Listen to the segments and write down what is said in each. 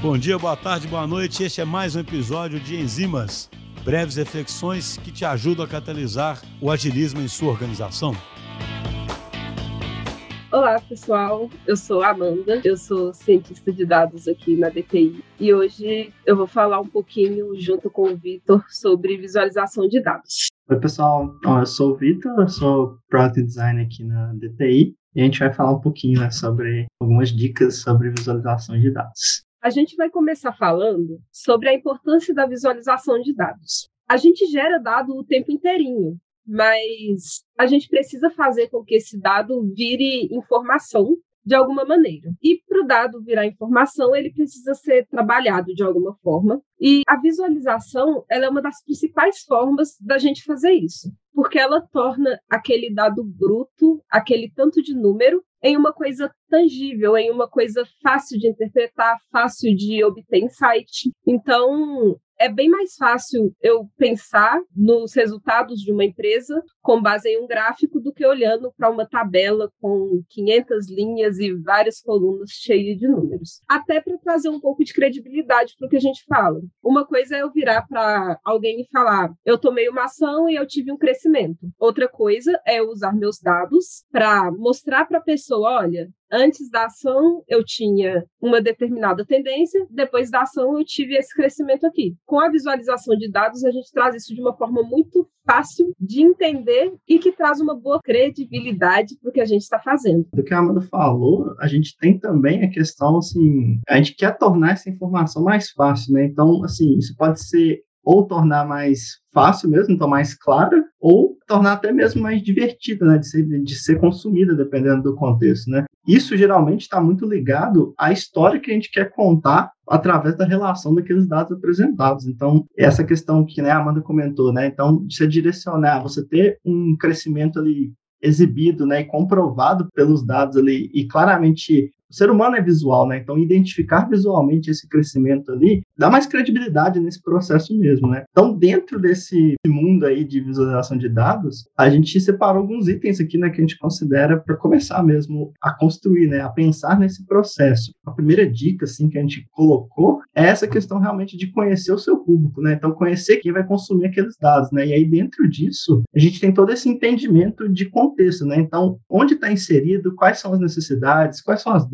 Bom dia, boa tarde, boa noite. Este é mais um episódio de Enzimas, breves reflexões que te ajudam a catalisar o agilismo em sua organização. Olá, pessoal. Eu sou a Amanda, eu sou cientista de dados aqui na DTI e hoje eu vou falar um pouquinho junto com o Vitor sobre visualização de dados. Oi, pessoal. Eu sou o Vitor, eu sou Product Designer aqui na DTI e a gente vai falar um pouquinho né, sobre algumas dicas sobre visualização de dados. A gente vai começar falando sobre a importância da visualização de dados. A gente gera dado o tempo inteirinho, mas a gente precisa fazer com que esse dado vire informação de alguma maneira. E para o dado virar informação, ele precisa ser trabalhado de alguma forma. E a visualização ela é uma das principais formas da gente fazer isso, porque ela torna aquele dado bruto, aquele tanto de número, em uma coisa tangível, em uma coisa fácil de interpretar, fácil de obter insight. Então, é bem mais fácil eu pensar nos resultados de uma empresa com base em um gráfico do que olhando para uma tabela com 500 linhas e várias colunas cheias de números. Até para trazer um pouco de credibilidade para o que a gente fala. Uma coisa é eu virar para alguém e falar: eu tomei uma ação e eu tive um crescimento. Outra coisa é eu usar meus dados para mostrar para a pessoa: olha, Antes da ação, eu tinha uma determinada tendência, depois da ação, eu tive esse crescimento aqui. Com a visualização de dados, a gente traz isso de uma forma muito fácil de entender e que traz uma boa credibilidade para o que a gente está fazendo. Do que a Amanda falou, a gente tem também a questão, assim, a gente quer tornar essa informação mais fácil, né? Então, assim, isso pode ser ou tornar mais fácil mesmo, então mais clara, ou tornar até mesmo mais divertida, né, de ser, de ser consumida, dependendo do contexto, né. Isso geralmente está muito ligado à história que a gente quer contar através da relação daqueles dados apresentados. Então, essa questão que né, a Amanda comentou, né, então, você direcionar, você ter um crescimento ali exibido, né, e comprovado pelos dados ali e claramente o ser humano é visual, né? Então, identificar visualmente esse crescimento ali dá mais credibilidade nesse processo mesmo, né? Então, dentro desse mundo aí de visualização de dados, a gente separou alguns itens aqui, né, que a gente considera para começar mesmo a construir, né, a pensar nesse processo. A primeira dica, assim, que a gente colocou é essa questão realmente de conhecer o seu público, né? Então, conhecer quem vai consumir aqueles dados, né? E aí, dentro disso, a gente tem todo esse entendimento de contexto, né? Então, onde está inserido, quais são as necessidades, quais são as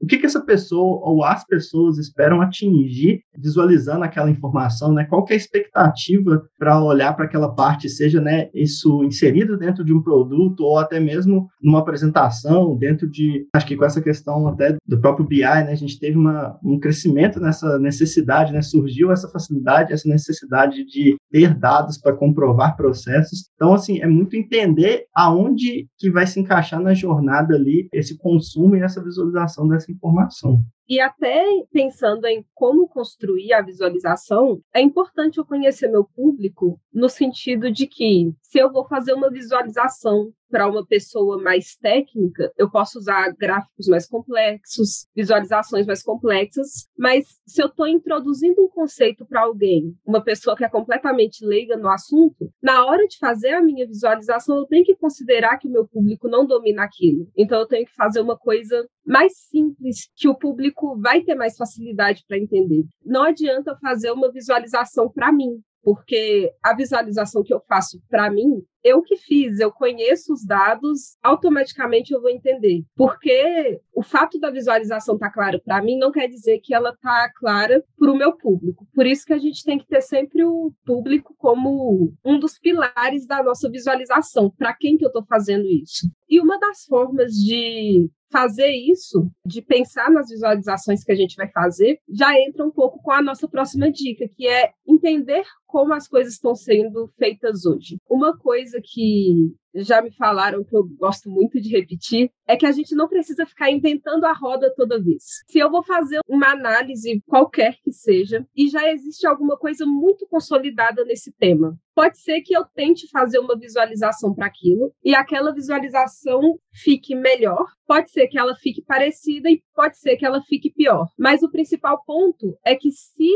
o que, que essa pessoa ou as pessoas esperam atingir visualizando aquela informação, né? Qual que é a expectativa para olhar para aquela parte, seja né, isso inserido dentro de um produto ou até mesmo numa apresentação, dentro de, acho que com essa questão até do próprio BI, né, a gente teve uma, um crescimento nessa necessidade, né, surgiu essa facilidade, essa necessidade de ter dados para comprovar processos. Então, assim, é muito entender aonde que vai se encaixar na jornada ali esse consumo e essa visualização dessa informação. E até pensando em como construir a visualização, é importante eu conhecer meu público no sentido de que se eu vou fazer uma visualização para uma pessoa mais técnica, eu posso usar gráficos mais complexos, visualizações mais complexas, mas se eu estou introduzindo um conceito para alguém, uma pessoa que é completamente leiga no assunto, na hora de fazer a minha visualização, eu tenho que considerar que o meu público não domina aquilo. Então, eu tenho que fazer uma coisa mais simples, que o público vai ter mais facilidade para entender. Não adianta fazer uma visualização para mim, porque a visualização que eu faço para mim, eu que fiz, eu conheço os dados, automaticamente eu vou entender. Porque o fato da visualização estar tá clara para mim não quer dizer que ela está clara para o meu público. Por isso que a gente tem que ter sempre o público como um dos pilares da nossa visualização. Para quem que eu estou fazendo isso? E uma das formas de fazer isso, de pensar nas visualizações que a gente vai fazer, já entra um pouco com a nossa próxima dica, que é entender como as coisas estão sendo feitas hoje. Uma coisa que já me falaram que eu gosto muito de repetir é que a gente não precisa ficar inventando a roda toda vez. Se eu vou fazer uma análise qualquer que seja e já existe alguma coisa muito consolidada nesse tema, pode ser que eu tente fazer uma visualização para aquilo e aquela visualização fique melhor, pode ser que ela fique parecida e pode ser que ela fique pior. Mas o principal ponto é que se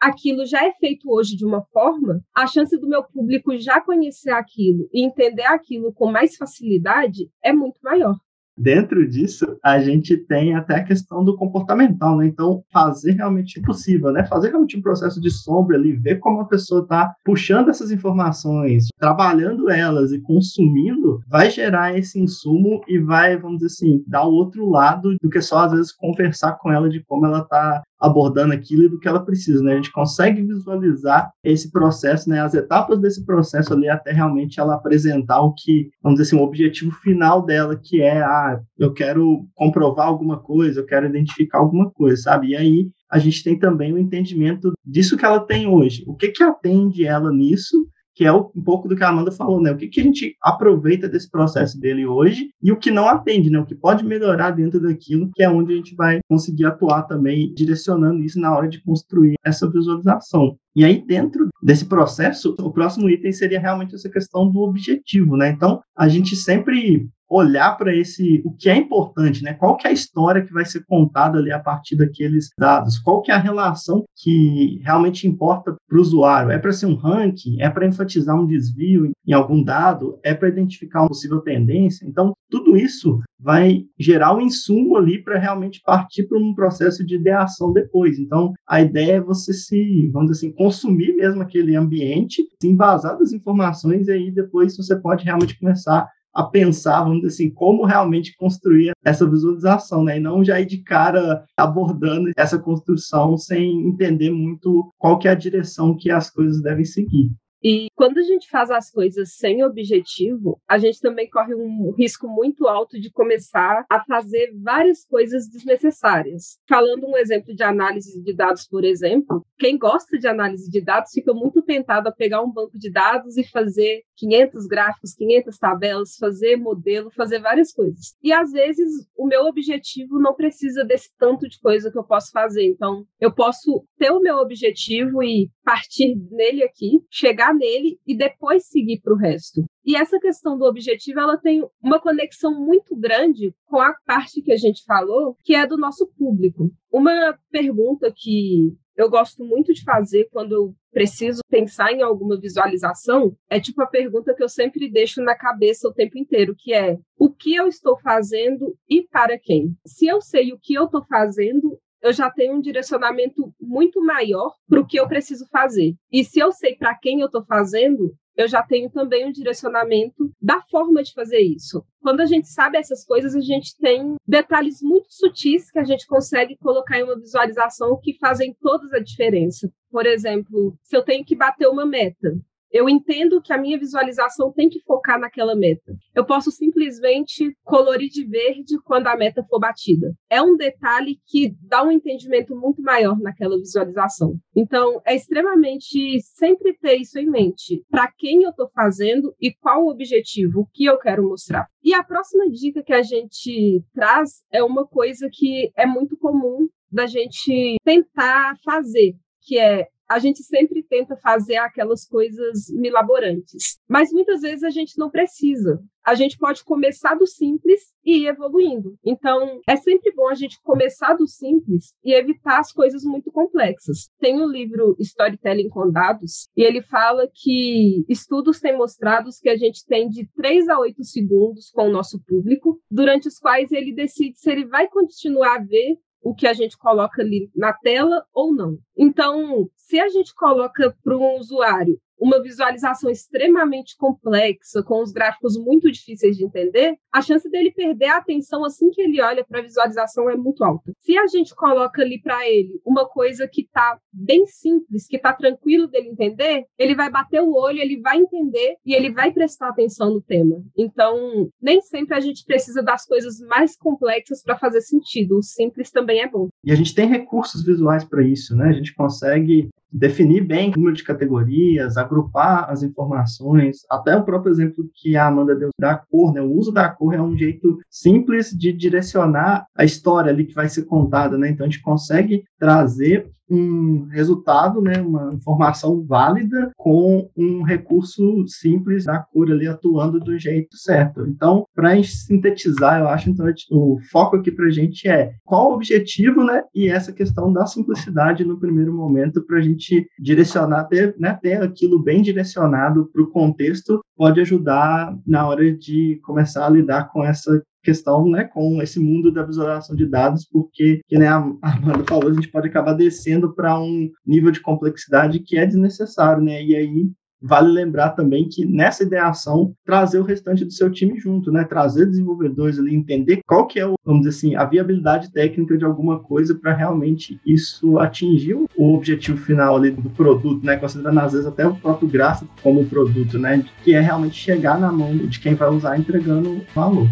aquilo já é feito hoje de uma forma, a chance do meu público já conhecer aquilo e entender aquilo com mais facilidade é muito maior. Dentro disso, a gente tem até a questão do comportamental, né? Então, fazer realmente possível, né? Fazer realmente um processo de sombra ali, ver como a pessoa está puxando essas informações, trabalhando elas e consumindo, vai gerar esse insumo e vai, vamos dizer assim, dar o outro lado do que só às vezes conversar com ela de como ela está abordando aquilo e do que ela precisa, né? A gente consegue visualizar esse processo, né? As etapas desse processo ali até realmente ela apresentar o que, vamos dizer assim, o objetivo final dela, que é, ah, eu quero comprovar alguma coisa, eu quero identificar alguma coisa, sabe? E aí a gente tem também o entendimento disso que ela tem hoje. O que que atende ela nisso que é um pouco do que a Amanda falou, né? O que, que a gente aproveita desse processo dele hoje e o que não atende, né? O que pode melhorar dentro daquilo, que é onde a gente vai conseguir atuar também, direcionando isso na hora de construir essa visualização. E aí, dentro desse processo, o próximo item seria realmente essa questão do objetivo, né? Então, a gente sempre olhar para esse o que é importante, né? Qual que é a história que vai ser contada ali a partir daqueles dados? Qual que é a relação que realmente importa para o usuário? É para ser um ranking? É para enfatizar um desvio em algum dado? É para identificar uma possível tendência? Então, tudo isso vai gerar um insumo ali para realmente partir para um processo de ideação depois. Então, a ideia é você se, vamos dizer assim, consumir mesmo aquele ambiente, se embasar das informações e aí depois você pode realmente começar a pensar, vamos dizer assim, como realmente construir essa visualização, né? E não já ir de cara abordando essa construção sem entender muito qual que é a direção que as coisas devem seguir. E quando a gente faz as coisas sem objetivo, a gente também corre um risco muito alto de começar a fazer várias coisas desnecessárias. Falando um exemplo de análise de dados, por exemplo, quem gosta de análise de dados fica muito tentado a pegar um banco de dados e fazer 500 gráficos, 500 tabelas, fazer modelo, fazer várias coisas. E às vezes o meu objetivo não precisa desse tanto de coisa que eu posso fazer. Então, eu posso ter o meu objetivo e partir nele aqui, chegar nele e depois seguir para o resto. E essa questão do objetivo, ela tem uma conexão muito grande com a parte que a gente falou, que é do nosso público. Uma pergunta que eu gosto muito de fazer quando eu preciso pensar em alguma visualização, é tipo a pergunta que eu sempre deixo na cabeça o tempo inteiro, que é: o que eu estou fazendo e para quem? Se eu sei o que eu estou fazendo, eu já tenho um direcionamento muito maior para o que eu preciso fazer. E se eu sei para quem eu estou fazendo, eu já tenho também um direcionamento da forma de fazer isso. Quando a gente sabe essas coisas, a gente tem detalhes muito sutis que a gente consegue colocar em uma visualização que fazem toda a diferença. Por exemplo, se eu tenho que bater uma meta, eu entendo que a minha visualização tem que focar naquela meta. Eu posso simplesmente colorir de verde quando a meta for batida. É um detalhe que dá um entendimento muito maior naquela visualização. Então, é extremamente sempre ter isso em mente. Para quem eu estou fazendo e qual o objetivo, o que eu quero mostrar. E a próxima dica que a gente traz é uma coisa que é muito comum da gente tentar fazer, que é a gente sempre tenta fazer aquelas coisas milaborantes. Mas muitas vezes a gente não precisa. A gente pode começar do simples e ir evoluindo. Então, é sempre bom a gente começar do simples e evitar as coisas muito complexas. Tem um livro Storytelling com Dados, e ele fala que estudos têm mostrado que a gente tem de 3 a 8 segundos com o nosso público, durante os quais ele decide se ele vai continuar a ver o que a gente coloca ali na tela ou não. Então, se a gente coloca para um usuário uma visualização extremamente complexa, com os gráficos muito difíceis de entender, a chance dele perder a atenção assim que ele olha para a visualização é muito alta. Se a gente coloca ali para ele uma coisa que está bem simples, que está tranquilo dele entender, ele vai bater o olho, ele vai entender e ele vai prestar atenção no tema. Então, nem sempre a gente precisa das coisas mais complexas para fazer sentido. O simples também é bom. E a gente tem recursos visuais para isso, né? A gente consegue definir bem o número de categorias, agrupar as informações, até o próprio exemplo que a Amanda deu da cor, né? O uso da cor é um jeito simples de direcionar a história ali que vai ser contada, né? Então a gente consegue trazer um resultado, né, uma informação válida com um recurso simples da cor ali atuando do jeito certo. Então, para sintetizar, eu acho então o foco aqui para a gente é qual o objetivo, né, e essa questão da simplicidade no primeiro momento para a gente direcionar, ter, né, ter aquilo bem direcionado para o contexto pode ajudar na hora de começar a lidar com essa questão, né, com esse mundo da visualização de dados, porque, que né, a Amanda falou, a gente pode acabar descendo para um nível de complexidade que é desnecessário, né? E aí Vale lembrar também que nessa ideação trazer o restante do seu time junto, né? Trazer desenvolvedores ali, entender qual que é, o, vamos dizer assim, a viabilidade técnica de alguma coisa para realmente isso atingir o objetivo final ali do produto, né? Considerando às vezes até o próprio gráfico como produto, né? Que é realmente chegar na mão de quem vai usar entregando valor.